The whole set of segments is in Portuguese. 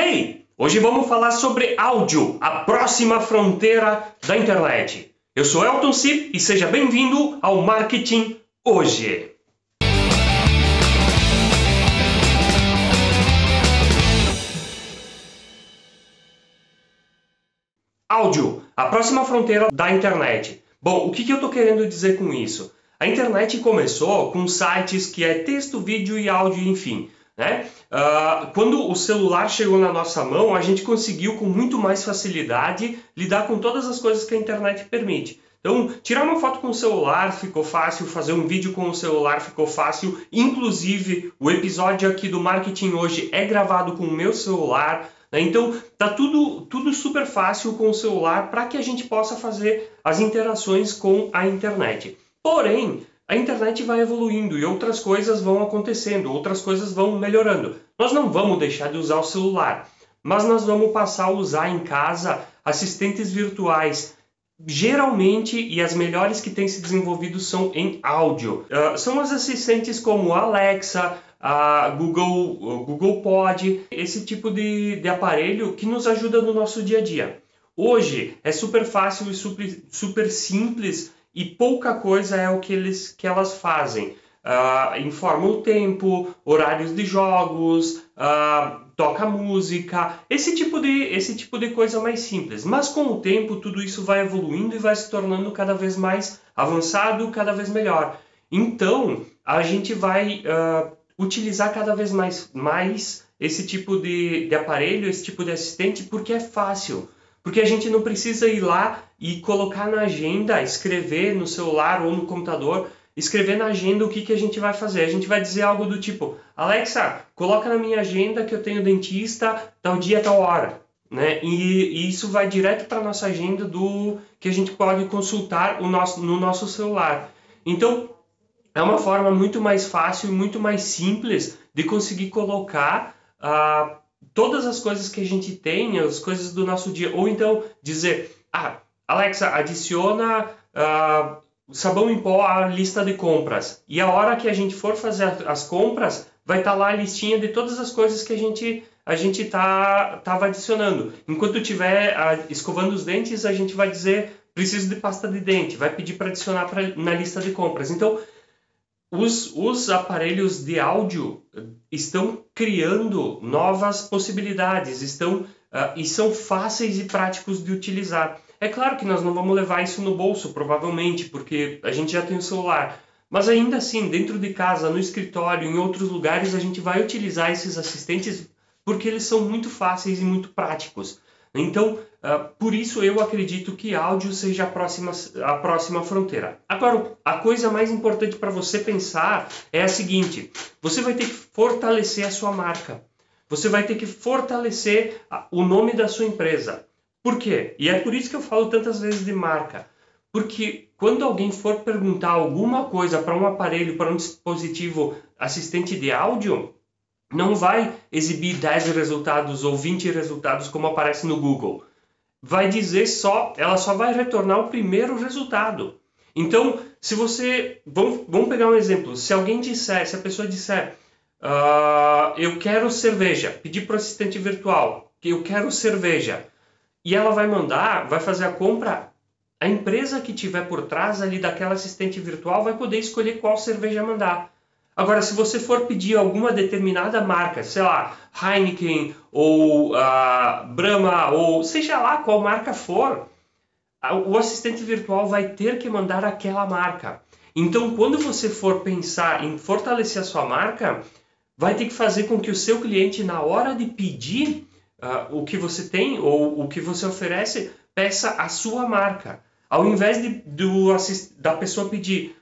Hey! Hoje vamos falar sobre áudio, a próxima fronteira da internet. Eu sou Elton Cip e seja bem-vindo ao Marketing Hoje. Áudio, a próxima fronteira da internet. Bom, o que, que eu estou querendo dizer com isso? A internet começou com sites que é texto, vídeo e áudio, enfim. Né? Uh, quando o celular chegou na nossa mão, a gente conseguiu com muito mais facilidade lidar com todas as coisas que a internet permite. Então, tirar uma foto com o celular ficou fácil, fazer um vídeo com o celular ficou fácil. Inclusive, o episódio aqui do marketing hoje é gravado com o meu celular. Né? Então, tá tudo, tudo super fácil com o celular para que a gente possa fazer as interações com a internet. Porém, a internet vai evoluindo e outras coisas vão acontecendo, outras coisas vão melhorando. Nós não vamos deixar de usar o celular, mas nós vamos passar a usar em casa assistentes virtuais. Geralmente, e as melhores que têm se desenvolvido são em áudio. Uh, são as assistentes como Alexa, a Google, Google Pod, esse tipo de, de aparelho que nos ajuda no nosso dia a dia. Hoje é super fácil e super, super simples e pouca coisa é o que, eles, que elas fazem. Uh, informa o tempo, horários de jogos, uh, toca música, esse tipo, de, esse tipo de coisa mais simples. Mas com o tempo tudo isso vai evoluindo e vai se tornando cada vez mais avançado, cada vez melhor. Então a gente vai uh, utilizar cada vez mais, mais esse tipo de, de aparelho, esse tipo de assistente, porque é fácil. Porque a gente não precisa ir lá e colocar na agenda, escrever no celular ou no computador, escrever na agenda o que, que a gente vai fazer. A gente vai dizer algo do tipo: Alexa, coloca na minha agenda que eu tenho dentista tal dia, tal hora. Né? E, e isso vai direto para a nossa agenda do que a gente pode consultar o nosso, no nosso celular. Então, é uma forma muito mais fácil e muito mais simples de conseguir colocar uh, todas as coisas que a gente tem, as coisas do nosso dia, ou então dizer, ah, Alexa, adiciona uh, sabão em pó à lista de compras. E a hora que a gente for fazer as compras, vai estar tá lá a listinha de todas as coisas que a gente a gente tá tava adicionando. Enquanto estiver uh, escovando os dentes, a gente vai dizer preciso de pasta de dente, vai pedir para adicionar pra, na lista de compras. Então os, os aparelhos de áudio estão criando novas possibilidades, estão uh, e são fáceis e práticos de utilizar. É claro que nós não vamos levar isso no bolso, provavelmente, porque a gente já tem o celular. Mas ainda assim, dentro de casa, no escritório, em outros lugares, a gente vai utilizar esses assistentes porque eles são muito fáceis e muito práticos. Então, uh, por isso eu acredito que áudio seja a próxima, a próxima fronteira. Agora, a coisa mais importante para você pensar é a seguinte: você vai ter que fortalecer a sua marca. Você vai ter que fortalecer o nome da sua empresa. Por quê? E é por isso que eu falo tantas vezes de marca. Porque quando alguém for perguntar alguma coisa para um aparelho, para um dispositivo assistente de áudio, não vai exibir 10 resultados ou 20 resultados como aparece no Google. Vai dizer só, ela só vai retornar o primeiro resultado. Então, se você. Vamos, vamos pegar um exemplo. Se alguém disser, se a pessoa disser, uh, eu quero cerveja, pedir para o assistente virtual, que eu quero cerveja, e ela vai mandar, vai fazer a compra, a empresa que tiver por trás ali daquela assistente virtual vai poder escolher qual cerveja mandar. Agora, se você for pedir alguma determinada marca, sei lá, Heineken ou uh, Brahma ou seja lá qual marca for, o assistente virtual vai ter que mandar aquela marca. Então, quando você for pensar em fortalecer a sua marca, vai ter que fazer com que o seu cliente, na hora de pedir uh, o que você tem ou o que você oferece, peça a sua marca. Ao invés de, do, da pessoa pedir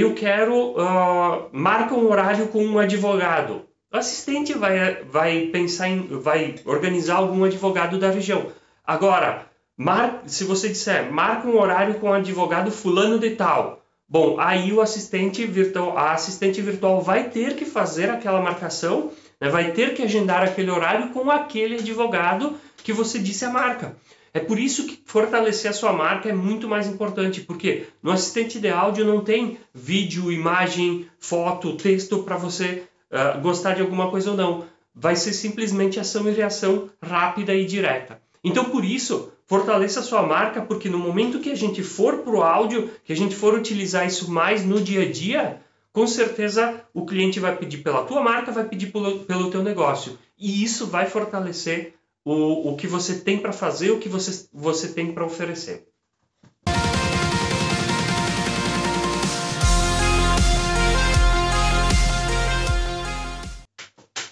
eu quero uh, marca um horário com um advogado. O assistente vai, vai pensar em, vai organizar algum advogado da região. Agora, mar, se você disser marca um horário com um advogado fulano de tal, bom, aí o assistente virtual, a assistente virtual vai ter que fazer aquela marcação, né, vai ter que agendar aquele horário com aquele advogado que você disse a marca. É por isso que fortalecer a sua marca é muito mais importante, porque no assistente de áudio não tem vídeo, imagem, foto, texto para você uh, gostar de alguma coisa ou não. vai ser simplesmente ação e reação rápida e direta. Então, por isso, fortaleça a sua marca, porque no momento que a gente for para o áudio, que a gente for utilizar isso mais no dia a dia, com certeza o cliente vai pedir pela tua marca, vai pedir pelo, pelo teu negócio. E isso vai fortalecer o, o que você tem para fazer, o que você, você tem para oferecer.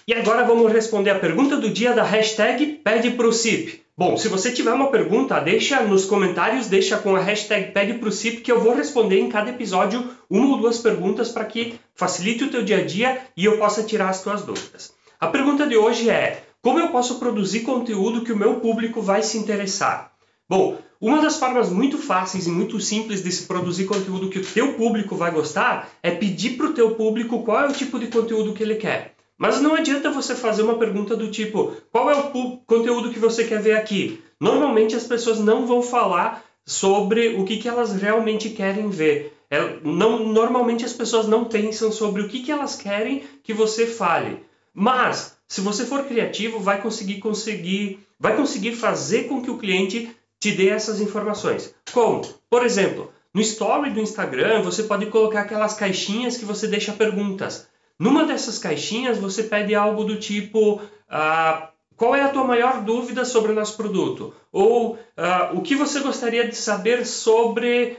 E agora vamos responder a pergunta do dia da hashtag Pede Pro CIP. Bom, se você tiver uma pergunta, deixa nos comentários, deixa com a hashtag Pede Pro CIP que eu vou responder em cada episódio uma ou duas perguntas para que facilite o teu dia a dia e eu possa tirar as tuas dúvidas. A pergunta de hoje é: como eu posso produzir conteúdo que o meu público vai se interessar? Bom, uma das formas muito fáceis e muito simples de se produzir conteúdo que o teu público vai gostar é pedir para o teu público qual é o tipo de conteúdo que ele quer. Mas não adianta você fazer uma pergunta do tipo: qual é o conteúdo que você quer ver aqui? Normalmente as pessoas não vão falar sobre o que, que elas realmente querem ver. É, não, normalmente as pessoas não pensam sobre o que, que elas querem que você fale. Mas, se você for criativo, vai conseguir, conseguir, vai conseguir fazer com que o cliente te dê essas informações. Como? Por exemplo, no story do Instagram, você pode colocar aquelas caixinhas que você deixa perguntas. Numa dessas caixinhas, você pede algo do tipo: ah, qual é a tua maior dúvida sobre o nosso produto? Ou ah, o que você gostaria de saber sobre,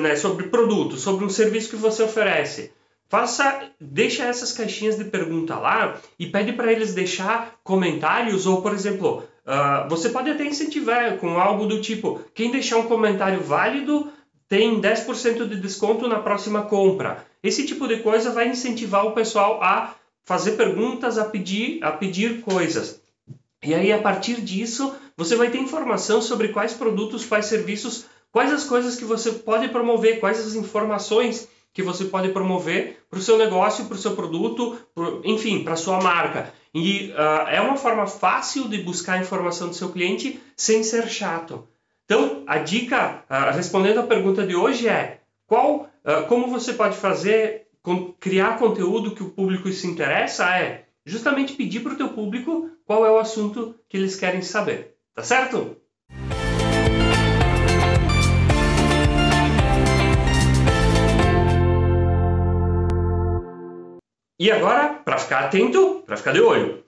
né, sobre produto, sobre um serviço que você oferece? Faça, deixa essas caixinhas de pergunta lá e pede para eles deixar comentários ou, por exemplo, uh, você pode até incentivar com algo do tipo: quem deixar um comentário válido tem 10% de desconto na próxima compra. Esse tipo de coisa vai incentivar o pessoal a fazer perguntas, a pedir, a pedir coisas. E aí, a partir disso, você vai ter informação sobre quais produtos, quais serviços, quais as coisas que você pode promover, quais as informações que você pode promover para o seu negócio, para o seu produto, pro, enfim, para a sua marca. E uh, é uma forma fácil de buscar a informação do seu cliente sem ser chato. Então, a dica, uh, respondendo à pergunta de hoje é qual ah, como você pode fazer, criar conteúdo que o público se interessa é justamente pedir para o teu público qual é o assunto que eles querem saber. Tá certo? E agora, para ficar atento, para ficar de olho,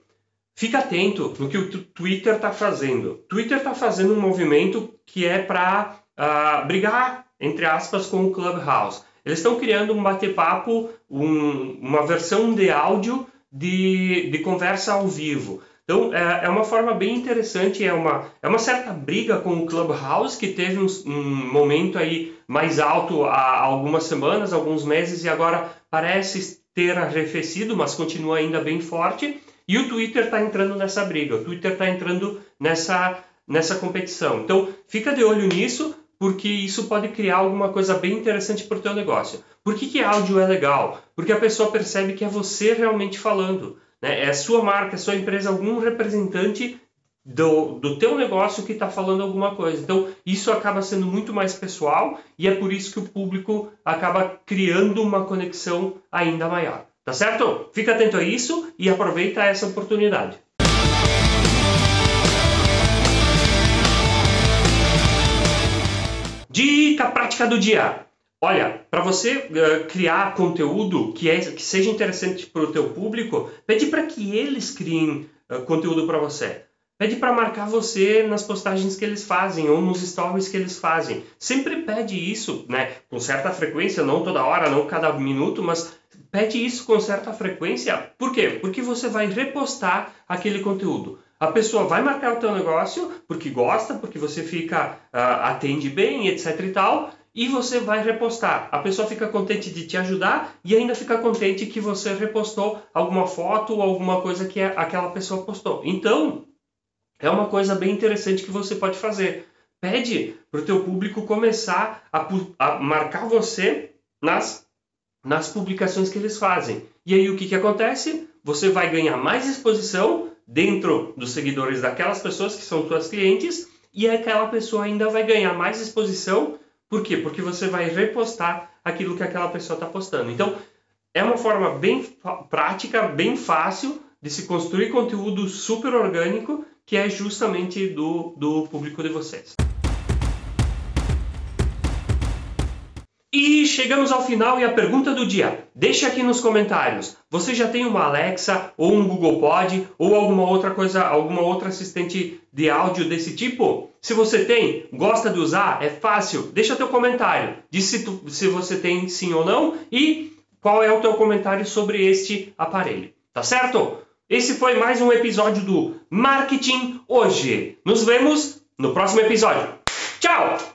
fica atento no que o Twitter está fazendo. Twitter está fazendo um movimento que é para uh, ah, brigar entre aspas, com o Clubhouse. Eles estão criando um bate-papo, um, uma versão de áudio de, de conversa ao vivo. Então, é, é, uma forma bem interessante, é uma, é uma certa briga com o Clubhouse, que teve um, um momento aí mais alto há algumas semanas, alguns meses, e agora parece ter arrefecido, mas continua ainda bem forte. E o Twitter está entrando nessa briga, o Twitter está entrando nessa, nessa competição. Então, fica de olho nisso, porque isso pode criar alguma coisa bem interessante para o teu negócio. Por que, que áudio é legal? Porque a pessoa percebe que é você realmente falando. Né? É a sua marca, a sua empresa, algum representante do, do teu negócio que está falando alguma coisa. Então, isso acaba sendo muito mais pessoal e é por isso que o público acaba criando uma conexão ainda maior. Tá certo? Fica atento a isso e aproveita essa oportunidade. Dica prática do dia. Olha, para você uh, criar conteúdo que, é, que seja interessante para o teu público, pede para que eles criem uh, conteúdo para você. Pede para marcar você nas postagens que eles fazem ou nos stories que eles fazem. Sempre pede isso, né? Com certa frequência, não toda hora, não cada minuto, mas pede isso com certa frequência. Por quê? Porque você vai repostar aquele conteúdo. A pessoa vai marcar o teu negócio porque gosta, porque você fica uh, atende bem, etc e tal, e você vai repostar. A pessoa fica contente de te ajudar e ainda fica contente que você repostou alguma foto ou alguma coisa que aquela pessoa postou. Então, é uma coisa bem interessante que você pode fazer. Pede para o teu público começar a, a, marcar você nas, nas publicações que eles fazem. E aí o que, que acontece? Você vai ganhar mais exposição dentro dos seguidores daquelas pessoas que são suas clientes e aquela pessoa ainda vai ganhar mais exposição. Por quê? Porque você vai repostar aquilo que aquela pessoa está postando. Então, é uma forma bem prática, bem fácil de se construir conteúdo super orgânico que é justamente do, do público de vocês. E chegamos ao final e a pergunta do dia. Deixe aqui nos comentários. Você já tem uma Alexa ou um Google Pod ou alguma outra coisa, alguma outra assistente de áudio desse tipo? Se você tem, gosta de usar, é fácil. Deixa teu comentário. Diz se, tu, se você tem sim ou não e qual é o teu comentário sobre este aparelho. Tá certo? Esse foi mais um episódio do Marketing Hoje. Nos vemos no próximo episódio. Tchau!